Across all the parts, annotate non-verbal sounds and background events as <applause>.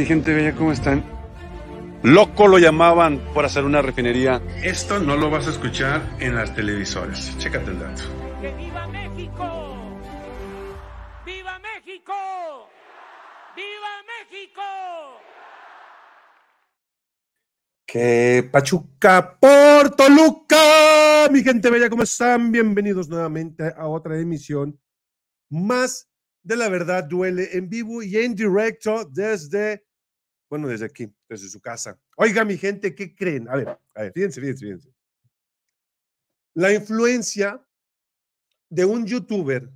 Mi gente bella, ¿cómo están? Loco lo llamaban por hacer una refinería. Esto no lo vas a escuchar en las televisoras. Chécate el dato. ¡Que viva México! ¡Viva México! ¡Viva México! Que Pachuca por Toluca. Mi gente bella, ¿cómo están? Bienvenidos nuevamente a otra emisión más de la verdad duele en vivo y en directo desde, bueno, desde aquí, desde su casa. Oiga, mi gente, ¿qué creen? A ver, a ver, fíjense, fíjense, fíjense. La influencia de un youtuber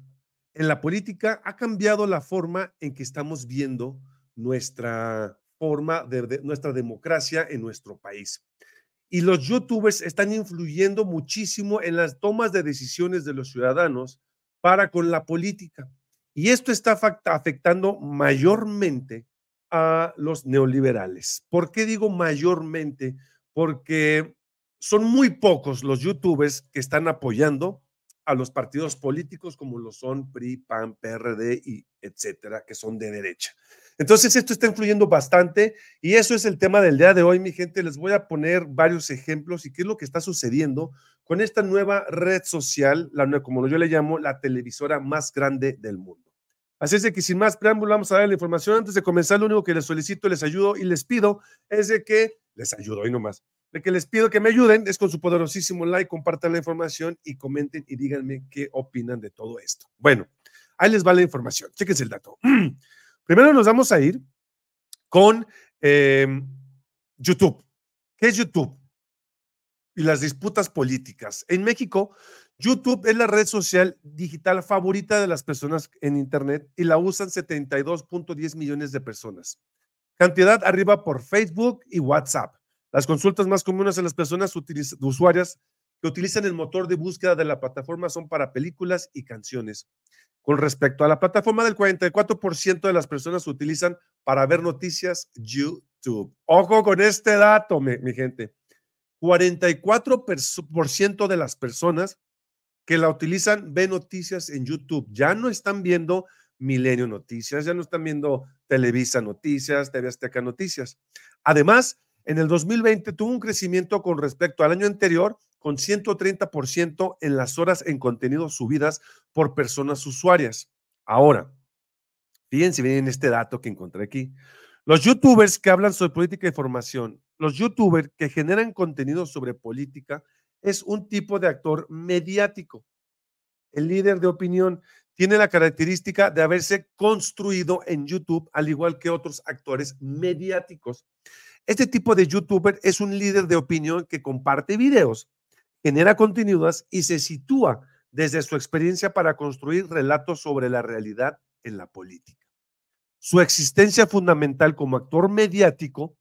en la política ha cambiado la forma en que estamos viendo nuestra forma de, nuestra democracia en nuestro país. Y los youtubers están influyendo muchísimo en las tomas de decisiones de los ciudadanos para con la política. Y esto está afectando mayormente a los neoliberales. ¿Por qué digo mayormente? Porque son muy pocos los youtubers que están apoyando a los partidos políticos como lo son PRI, PAN, PRD y etcétera, que son de derecha. Entonces, esto está influyendo bastante y eso es el tema del día de hoy, mi gente. Les voy a poner varios ejemplos y qué es lo que está sucediendo con esta nueva red social, la, como yo le llamo, la televisora más grande del mundo. Así es de que sin más preámbulo, vamos a dar la información. Antes de comenzar, lo único que les solicito, les ayudo y les pido es de que, les ayudo hoy nomás, de que les pido que me ayuden, es con su poderosísimo like, compartan la información y comenten y díganme qué opinan de todo esto. Bueno, ahí les va la información. Chequense el dato. <clears throat> Primero nos vamos a ir con eh, YouTube. ¿Qué es YouTube? Y las disputas políticas. En México, YouTube es la red social digital favorita de las personas en Internet y la usan 72.10 millones de personas. Cantidad arriba por Facebook y WhatsApp. Las consultas más comunes en las personas usuarias que utilizan el motor de búsqueda de la plataforma son para películas y canciones. Con respecto a la plataforma del 44% de las personas utilizan para ver noticias YouTube. Ojo con este dato, mi, mi gente. 44% de las personas que la utilizan ven noticias en YouTube. Ya no están viendo Milenio Noticias, ya no están viendo Televisa Noticias, TV Azteca Noticias. Además, en el 2020 tuvo un crecimiento con respecto al año anterior con 130% en las horas en contenido subidas por personas usuarias. Ahora, fíjense bien este dato que encontré aquí. Los youtubers que hablan sobre política y formación, los youtubers que generan contenido sobre política, es un tipo de actor mediático. El líder de opinión tiene la característica de haberse construido en YouTube, al igual que otros actores mediáticos. Este tipo de youtuber es un líder de opinión que comparte videos genera contenidos y se sitúa desde su experiencia para construir relatos sobre la realidad en la política. Su existencia fundamental como actor mediático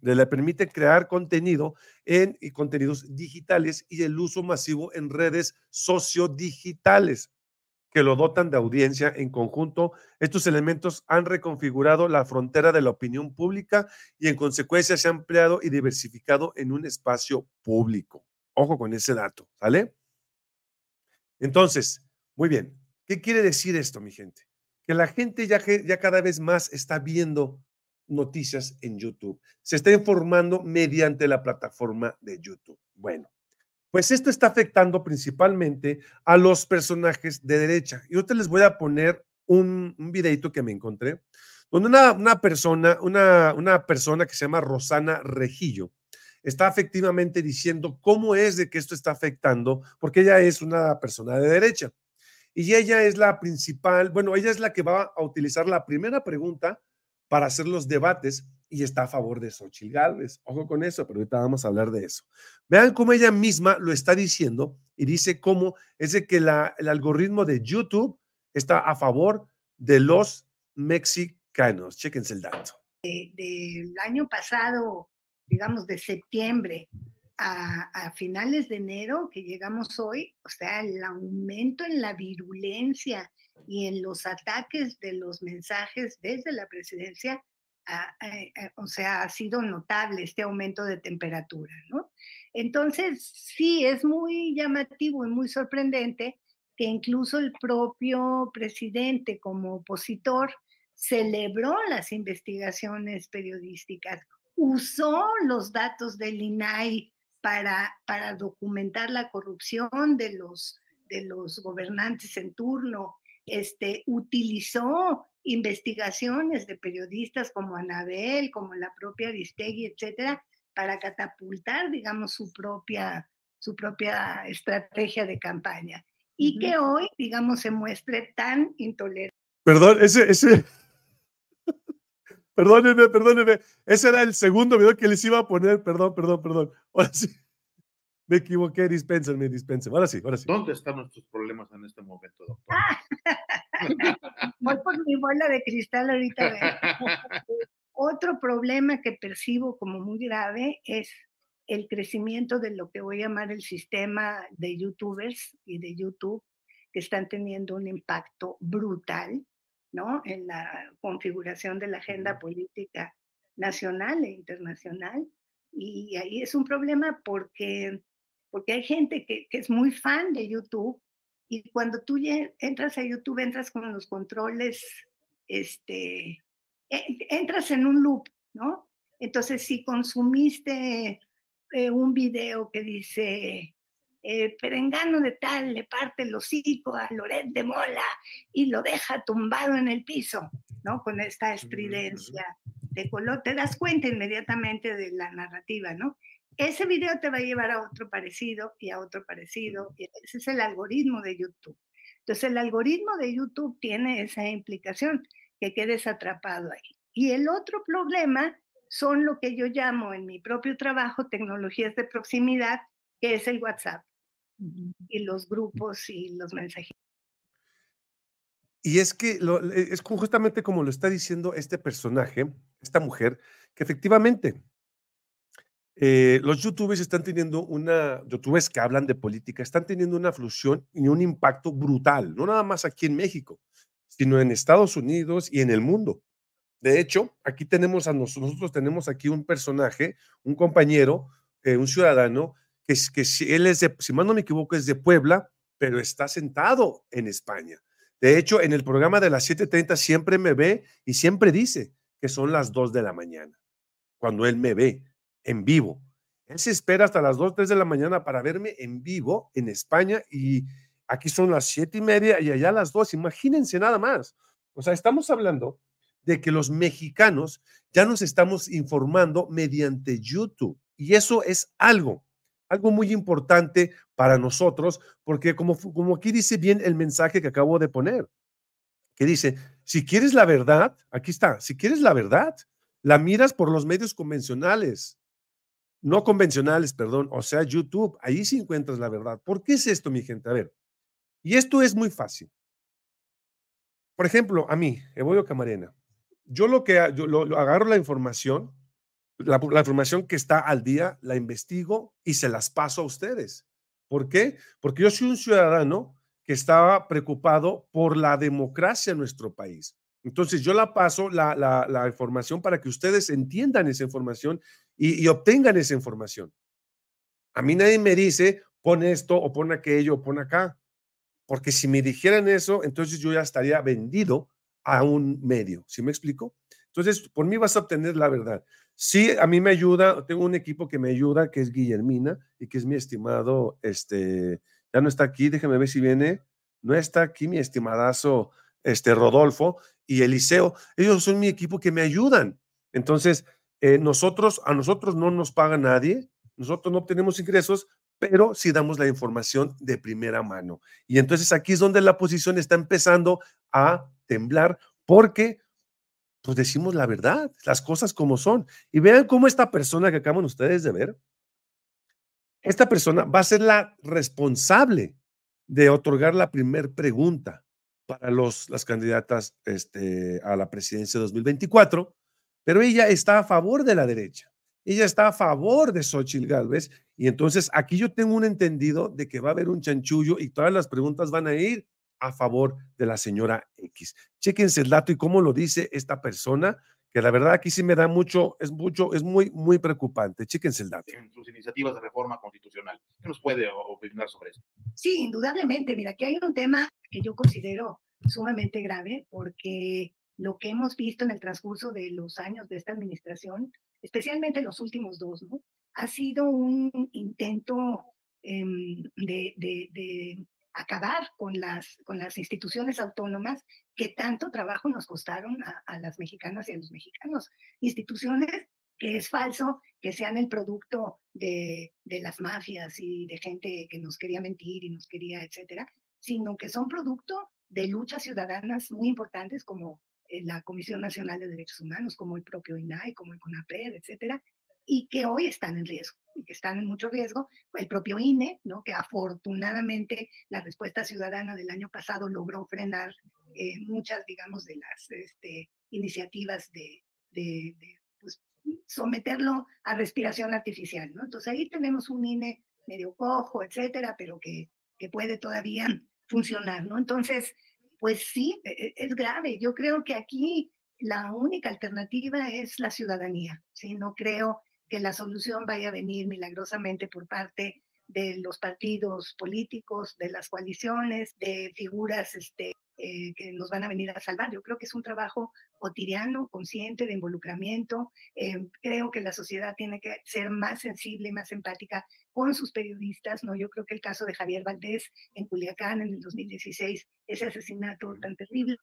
le permite crear contenido en y contenidos digitales y el uso masivo en redes sociodigitales que lo dotan de audiencia en conjunto. Estos elementos han reconfigurado la frontera de la opinión pública y en consecuencia se ha ampliado y diversificado en un espacio público. Ojo con ese dato, ¿sale? Entonces, muy bien. ¿Qué quiere decir esto, mi gente? Que la gente ya, ya cada vez más está viendo noticias en YouTube. Se está informando mediante la plataforma de YouTube. Bueno, pues esto está afectando principalmente a los personajes de derecha. Y ahorita les voy a poner un, un videito que me encontré, donde una, una persona, una, una persona que se llama Rosana Rejillo, está efectivamente diciendo cómo es de que esto está afectando, porque ella es una persona de derecha. Y ella es la principal, bueno, ella es la que va a utilizar la primera pregunta para hacer los debates y está a favor de Xochitl Gálvez. Ojo con eso, pero ahorita vamos a hablar de eso. Vean cómo ella misma lo está diciendo y dice cómo es de que el algoritmo de YouTube está a favor de los mexicanos. Chéquense el dato. Del año pasado digamos, de septiembre a, finales de enero que llegamos hoy, o sea, el aumento en la virulencia y en los ataques de los mensajes desde la presidencia, o sea, ha sido notable este aumento de temperatura, ¿no? Entonces, sí, es muy llamativo y muy sorprendente que incluso el propio presidente como opositor celebró las investigaciones periodísticas, usó los datos del INAI para, para documentar la corrupción de los, de los gobernantes en turno, este, utilizó investigaciones de periodistas como Anabel, como la propia Aristegui, etcétera, para catapultar, digamos, su propia, su propia estrategia de campaña. Y que hoy, digamos, se muestre tan intolerante. Perdón, ese, ese, perdónenme, perdónenme, ese era el segundo video que les iba a poner, perdón, perdón, perdón. Ahora sí, <laughs> me equivoqué, dispénsenme, dispénsenme. Ahora sí, ahora sí. ¿Dónde están nuestros problemas en este momento, doctor? <laughs> Voy por mi bola de cristal ahorita. <laughs> Otro problema que percibo como muy grave es el crecimiento de lo que voy a llamar el sistema de youtubers y de YouTube, que están teniendo un impacto brutal ¿no? en la configuración de la agenda política nacional e internacional. Y ahí es un problema porque, porque hay gente que, que es muy fan de YouTube y cuando tú entras a YouTube, entras con los controles, este, entras en un loop, ¿no? Entonces, si consumiste eh, un video que dice, eh, Perengano de tal le parte el hocico a Loret de Mola y lo deja tumbado en el piso, ¿no? Con esta estridencia de color, te das cuenta inmediatamente de la narrativa, ¿no? ese video te va a llevar a otro parecido y a otro parecido. Y ese es el algoritmo de YouTube. Entonces, el algoritmo de YouTube tiene esa implicación, que quedes atrapado ahí. Y el otro problema son lo que yo llamo en mi propio trabajo tecnologías de proximidad, que es el WhatsApp y los grupos y los mensajes. Y es que lo, es justamente como lo está diciendo este personaje, esta mujer, que efectivamente eh, los youtubers están teniendo una, youtubers que hablan de política, están teniendo una flusión y un impacto brutal, no nada más aquí en México, sino en Estados Unidos y en el mundo. De hecho, aquí tenemos a nosotros, nosotros tenemos aquí un personaje, un compañero, eh, un ciudadano, que, que si él es de, si mal no me equivoco, es de Puebla, pero está sentado en España. De hecho, en el programa de las 7:30 siempre me ve y siempre dice que son las 2 de la mañana, cuando él me ve en vivo. Él se espera hasta las 2, 3 de la mañana para verme en vivo en España y aquí son las 7 y media y allá las 2. Imagínense nada más. O sea, estamos hablando de que los mexicanos ya nos estamos informando mediante YouTube y eso es algo, algo muy importante para nosotros porque como, como aquí dice bien el mensaje que acabo de poner, que dice, si quieres la verdad, aquí está, si quieres la verdad, la miras por los medios convencionales, no convencionales, perdón, o sea, YouTube, ahí sí encuentras la verdad. ¿Por qué es esto, mi gente? A ver, y esto es muy fácil. Por ejemplo, a mí, Evoyo Camarena, yo lo que yo lo, agarro la información, la, la, información que está al día, la investigo y se las paso a ustedes. ¿Por qué? Porque yo soy un ciudadano que estaba preocupado por la democracia en nuestro país. Entonces yo la paso la, la, información para que ustedes entiendan esa información y, y, obtengan esa información. A mí nadie me dice, pon esto o pon aquello o pon acá, porque si me dijeran eso, entonces yo ya estaría vendido a un medio. ¿Sí me explico? Entonces, por mí vas a obtener la verdad. Sí, a mí me ayuda, tengo un equipo que me ayuda, que es Guillermina y que es mi estimado, este, ya no está aquí, déjeme ver si viene, no está aquí mi estimadazo, este, Rodolfo, y Eliseo, ellos son mi equipo que me ayudan. Entonces, eh, nosotros, a nosotros no nos paga nadie, nosotros no obtenemos ingresos, pero sí damos la información de primera mano. Y entonces aquí es donde la posición está empezando a temblar porque pues decimos la verdad, las cosas como son. Y vean cómo esta persona que acaban ustedes de ver, esta persona va a ser la responsable de otorgar la primera pregunta para los, las candidatas este, a la presidencia de 2024, pero ella está a favor de la derecha. Ella está a favor de Xochitl Gálvez y entonces aquí yo tengo un entendido de que va a haber un chanchullo y todas las preguntas van a ir a favor de la señora X. Chéquense el dato y cómo lo dice esta persona, que la verdad aquí sí me da mucho, es mucho, es muy, muy preocupante. Chéquense el dato. En sus iniciativas de reforma constitucional. ¿Qué nos puede opinar sobre esto? Sí, indudablemente. Mira, aquí hay un tema que yo considero sumamente grave porque lo que hemos visto en el transcurso de los años de esta administración, especialmente los últimos dos, ¿no? ha sido un intento em, de, de, acabar con las, con las instituciones autónomas que tanto trabajo nos costaron a, a las mexicanas y a los mexicanos. Instituciones que es falso que sean el producto de, de, las mafias y de gente que nos quería mentir y nos quería, etcétera, sino que son producto de luchas ciudadanas muy importantes como eh, la Comisión Nacional de Derechos Humanos, como el propio INAI, como el CONAPRED, etcétera, y que hoy están en riesgo, y que están en mucho riesgo. El propio INE, ¿no? que afortunadamente la respuesta ciudadana del año pasado logró frenar eh, muchas, digamos, de las este, iniciativas de, de, de pues, someterlo a respiración artificial. ¿no? Entonces ahí tenemos un INE medio cojo, etcétera, pero que, que puede todavía funcionar. ¿no? Entonces, pues sí, e, e, es grave. Yo creo que aquí la única alternativa es la ciudadanía. ¿sí? No creo que la solución vaya a venir milagrosamente por parte de los partidos políticos, de las coaliciones, de figuras este, eh, que nos van a venir a salvar. Yo creo que es un trabajo cotidiano, consciente de involucramiento. Eh, creo que la sociedad tiene que ser más sensible y más empática con sus periodistas. ¿no? Yo creo que el caso de Javier Valdés en Culiacán en el 2016, ese asesinato tan terrible,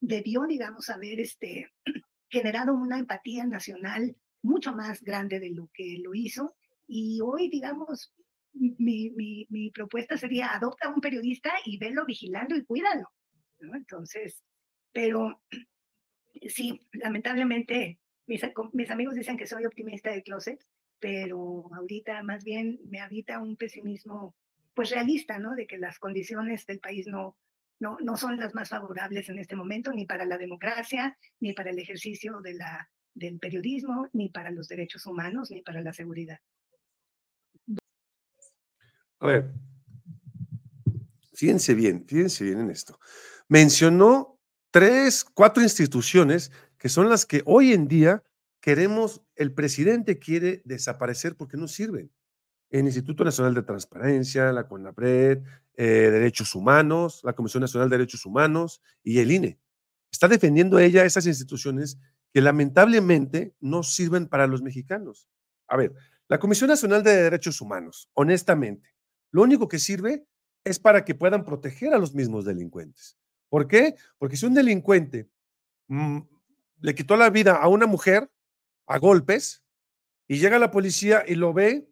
debió, digamos, haber este, <clears throat> generado una empatía nacional mucho más grande de lo que lo hizo. Y hoy, digamos, mi, mi, propuesta sería adopta a un periodista y velo vigilando y cuídalo. Entonces, pero sí, lamentablemente mis, mis amigos dicen que soy optimista de closet, pero ahorita más bien me habita un pesimismo pues realista, ¿no? De que las condiciones del país no, no, no son las más favorables en este momento, ni para la democracia, ni para el ejercicio de la, del periodismo, ni para los derechos humanos, ni para la seguridad. A ver, fíjense bien, fíjense bien en esto mencionó tres, cuatro instituciones que son las que hoy en día queremos, el presidente quiere desaparecer porque no sirven. El Instituto Nacional de Transparencia, la CONAPRED, eh, Derechos Humanos, la Comisión Nacional de Derechos Humanos y el INE. Está defendiendo ella esas instituciones que lamentablemente no sirven para los mexicanos. A ver, la Comisión Nacional de Derechos Humanos, honestamente, lo único que sirve es para que puedan proteger a los mismos delincuentes. ¿Por qué? Porque si un delincuente mm, le quitó la vida a una mujer a golpes y llega la policía y lo ve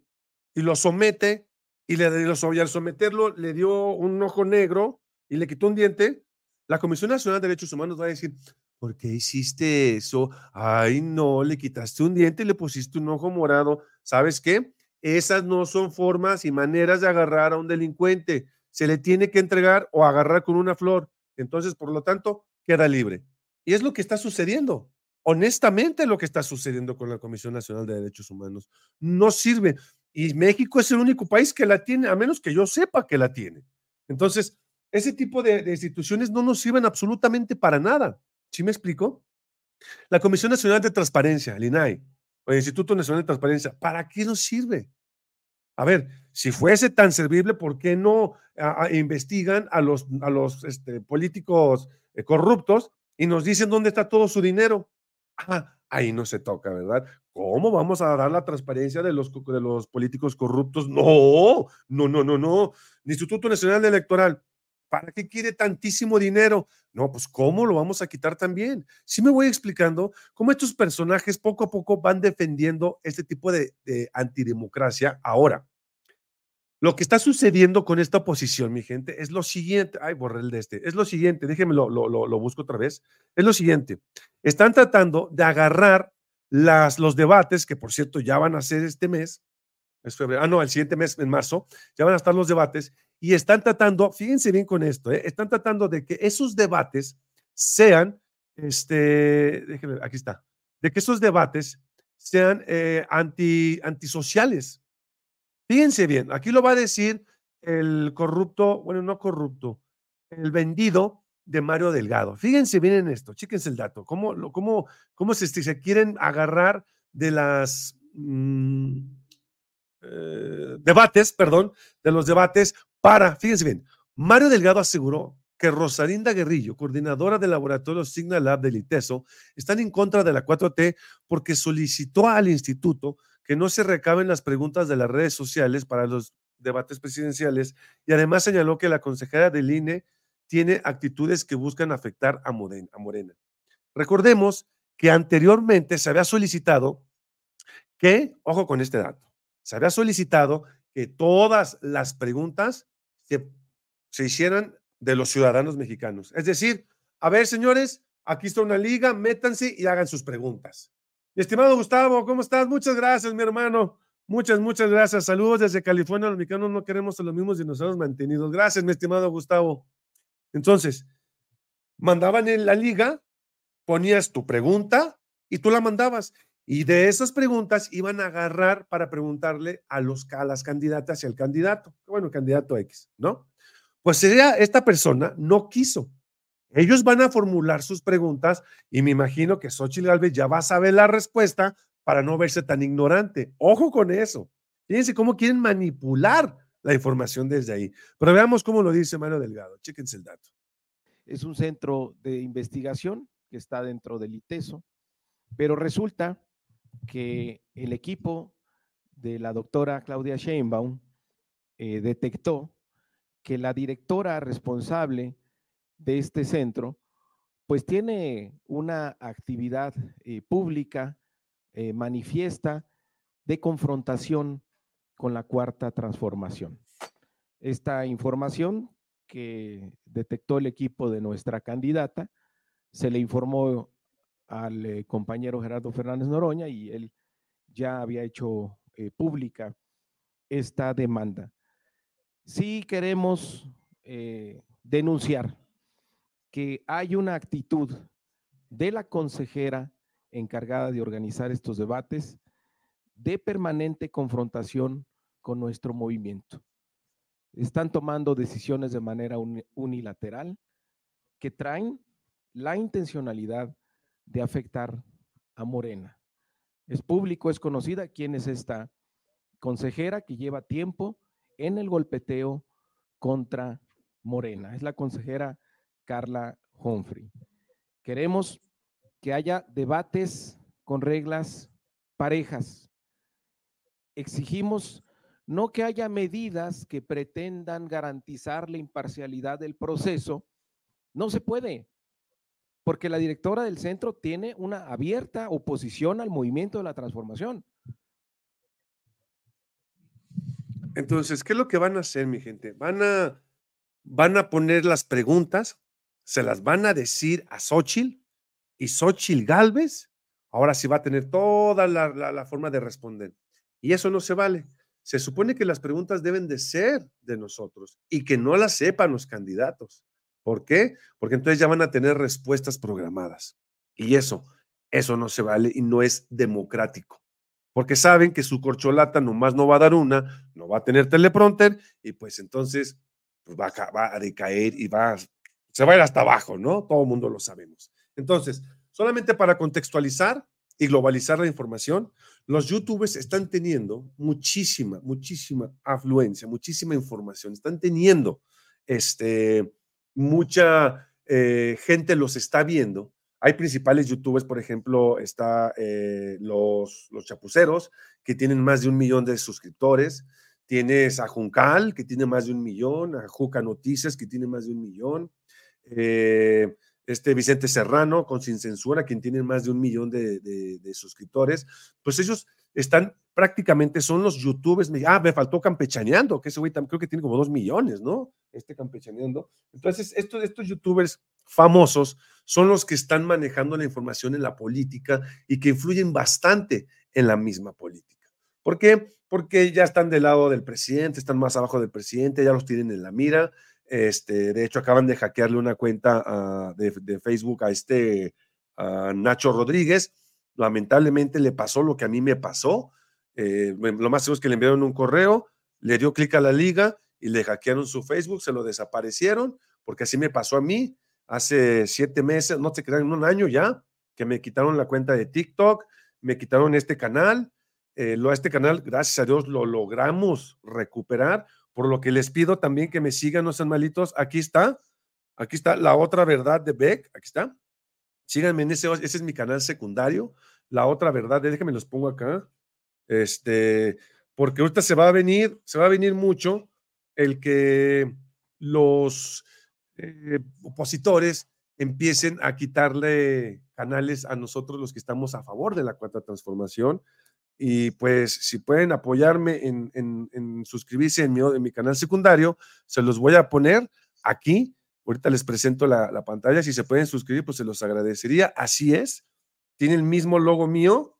y lo somete y, le, y al someterlo le dio un ojo negro y le quitó un diente, la Comisión Nacional de Derechos Humanos va a decir, ¿por qué hiciste eso? Ay, no, le quitaste un diente y le pusiste un ojo morado. ¿Sabes qué? Esas no son formas y maneras de agarrar a un delincuente. Se le tiene que entregar o agarrar con una flor. Entonces, por lo tanto, queda libre. Y es lo que está sucediendo. Honestamente, lo que está sucediendo con la Comisión Nacional de Derechos Humanos. No sirve. Y México es el único país que la tiene, a menos que yo sepa que la tiene. Entonces, ese tipo de, instituciones no nos sirven absolutamente para nada. ¿Sí me explico? La Comisión Nacional de Transparencia, el INAI, o el Instituto Nacional de Transparencia, ¿para qué nos sirve? A ver, si fuese tan servible, ¿por qué no investigan a los, a los este, políticos eh, corruptos y nos dicen dónde está todo su dinero? Ah, ahí no se toca, ¿verdad? ¿Cómo vamos a dar la transparencia de los, de los políticos corruptos? No, no, no, no, no. Instituto Nacional Electoral, ¿para qué quiere tantísimo dinero? No, pues ¿cómo lo vamos a quitar también? Sí me voy explicando cómo estos personajes poco a poco van defendiendo este tipo de, de antidemocracia. Ahora, lo que está sucediendo con esta oposición, mi gente, es lo siguiente. Ay, borré el de este. Es lo siguiente, déjenme lo, lo, busco otra vez. Es lo siguiente. Están tratando de agarrar las, los debates, que por cierto ya van a ser este mes. Es febrero. Ah, no, el siguiente mes, en marzo, ya van a estar los debates. Y están tratando, fíjense bien con esto, ¿eh? están tratando de que esos debates sean, este, déjenme, aquí está, de que esos debates sean eh, anti, antisociales Fíjense bien, aquí lo va a decir el corrupto, bueno, no corrupto, el vendido de Mario Delgado. Fíjense bien en esto, chíquense el dato, cómo, cómo, cómo se, se quieren agarrar de las mm, eh, debates, perdón, de los debates para, fíjense bien, Mario Delgado aseguró que Rosalinda Guerrillo, coordinadora del laboratorio Signal Lab del ITESO, están en contra de la 4T porque solicitó al instituto que no se recaben las preguntas de las redes sociales para los debates presidenciales y además señaló que la consejera del INE tiene actitudes que buscan afectar a Morena. A Morena. Recordemos que anteriormente se había solicitado que, ojo con este dato, se había solicitado que todas las preguntas se, se hicieran de los ciudadanos mexicanos. Es decir, a ver, señores, aquí está una liga, métanse y hagan sus preguntas. Estimado Gustavo, ¿cómo estás? Muchas gracias, mi hermano. Muchas, muchas gracias. Saludos desde California. Los mexicanos no queremos a los mismos dinosaurios mantenidos. Gracias, mi estimado Gustavo. Entonces, mandaban en la liga, ponías tu pregunta y tú la mandabas. Y de esas preguntas iban a agarrar para preguntarle a, los, a las candidatas y al candidato. Bueno, candidato X, ¿no? Pues sería, esta persona no quiso. Ellos van a formular sus preguntas y me imagino que Xochitl Galvez ya va a saber la respuesta para no verse tan ignorante. Ojo con eso. Fíjense cómo quieren manipular la información desde ahí. Pero veamos cómo lo dice Mario Delgado. Chéquense el dato. Es un centro de investigación que está dentro del ITESO, pero resulta que el equipo de la doctora Claudia Sheinbaum eh, detectó que la directora responsable de este centro, pues tiene una actividad eh, pública eh, manifiesta de confrontación con la cuarta transformación. Esta información que detectó el equipo de nuestra candidata, se le informó al eh, compañero Gerardo Fernández Noroña y él ya había hecho pública esta demanda. Sí queremos denunciar que hay una actitud de la consejera encargada de organizar estos debates de permanente confrontación con nuestro movimiento. Están tomando decisiones de manera unilateral que traen la intencionalidad de afectar a Morena. Es público, es conocida quién es esta consejera que lleva tiempo en el golpeteo contra Morena. Es la consejera Carla Humphrey. Queremos que haya debates con reglas parejas. Exigimos no que haya medidas que pretendan garantizar la imparcialidad del proceso. No se puede, porque la directora del centro tiene una abierta oposición al movimiento de la transformación. Entonces, ¿qué es lo que van a hacer, mi gente? Van a, van a poner las preguntas se las van a decir a Xochitl y Xochitl Galvez, ahora sí va a tener toda la, forma de responder. Y eso no se vale. Se supone que las preguntas deben de ser de nosotros y que no las sepan los candidatos. ¿Por qué? Porque entonces ya van a tener respuestas programadas. Y eso, eso no se vale y no es democrático. Porque saben que su corcholata nomás no va a dar una, no va a tener teleprompter y pues entonces pues va, a, va decaer y va se va a ir hasta abajo, ¿no? Todo el mundo lo sabemos. Entonces, solamente para contextualizar y globalizar la información, los youtubers están teniendo muchísima, muchísima afluencia, muchísima información, están teniendo este, mucha eh, gente los está viendo. Hay principales youtubers, por ejemplo, está eh, los, los chapuceros, que tienen más de un millón de suscriptores. Tienes a Juncal, que tiene más de un millón, a Juca Noticias, que tiene más de un millón. Eh, este Vicente Serrano con Sin Censura, quien tiene más de un millón de, suscriptores, pues ellos están prácticamente, son los youtubers, ah, me faltó campechaneando, que ese güey creo que tiene como dos millones, ¿no? Este campechaneando. Entonces, estos, estos youtubers famosos son los que están manejando la información en la política y que influyen bastante en la misma política. ¿Por qué? Porque ya están del lado del presidente, están más abajo del presidente, ya los tienen en la mira, este, de hecho, acaban de hackearle una cuenta de, Facebook a este Nacho Rodríguez. Lamentablemente le pasó lo que a mí me pasó. Eh, lo más seguro es que le enviaron un correo, le dio clic a la liga y le hackearon su Facebook, se lo desaparecieron, porque así me pasó a mí hace siete meses, no se quedan un año ya, que me quitaron la cuenta de TikTok, me quitaron este canal. Eh, lo, este canal, gracias a Dios, lo logramos recuperar por lo que les pido también que me sigan, no sean malitos. Aquí está, Aquí está la otra verdad de Beck. Aquí está. Síganme en ese, ese es mi canal secundario. La otra verdad, déjenme los pongo acá. Este, porque ahorita se va a venir, se va a venir mucho el que los eh, opositores empiecen a quitarle canales a nosotros los que estamos a favor de la cuarta transformación. Y pues si pueden apoyarme en, suscribirse en mi, canal secundario, se los voy a poner aquí. Ahorita les presento la, la, pantalla. Si se pueden suscribir, pues se los agradecería. Así es. Tiene el mismo logo mío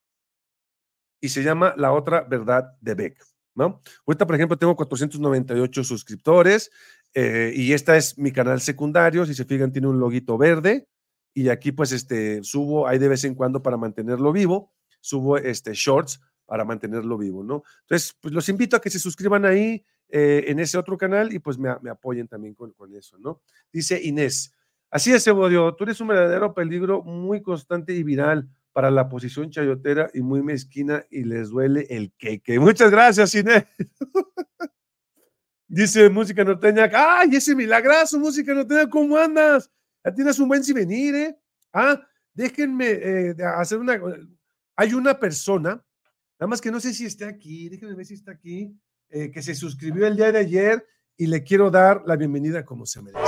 y se llama La Otra Verdad de Beck. ¿no? Ahorita, por ejemplo, tengo 498 suscriptores eh, y esta es mi canal secundario. Si se fijan, tiene un loguito verde y aquí pues este, subo ahí de vez en cuando para mantenerlo vivo. Subo este, shorts para mantenerlo vivo, ¿no? Entonces, pues los invito a que se suscriban ahí eh, en ese otro canal y pues me, apoyen también con, eso, ¿no? Dice Inés, así es, Evodio, tú eres un verdadero peligro muy constante y viral para la posición chayotera y muy mezquina y les duele el queque. Muchas gracias, Inés. <laughs> Dice Música Norteña, ¡ay, ese milagroso, Música Norteña, ¿cómo andas? Ya tienes un buen si venir, ¿eh? Ah, déjenme eh, hacer una... Hay una persona Nada más que no sé si está aquí, déjenme ver si está aquí, eh, que se suscribió el día de ayer y le quiero dar la bienvenida como se merece.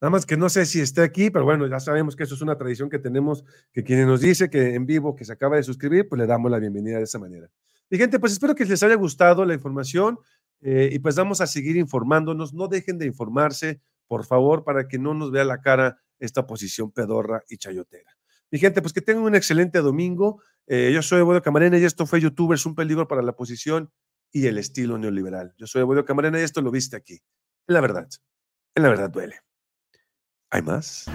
Nada más que no sé si está aquí, pero bueno, ya sabemos que eso es una tradición que tenemos, que quien nos dice que en vivo, que se acaba de suscribir, pues le damos la bienvenida de esa manera. Y gente, pues espero que les haya gustado la información eh, y pues vamos a seguir informándonos. No dejen de informarse, por favor, para que no nos vea la cara esta posición pedorra y chayotera. Mi gente, pues que tengan un excelente domingo. Eh, yo soy Evodio Camarena y esto fue YouTubers, un peligro para la posición y el estilo neoliberal. Yo soy Evodio Camarena y esto lo viste aquí. En la verdad, en la verdad duele. ¿Hay más?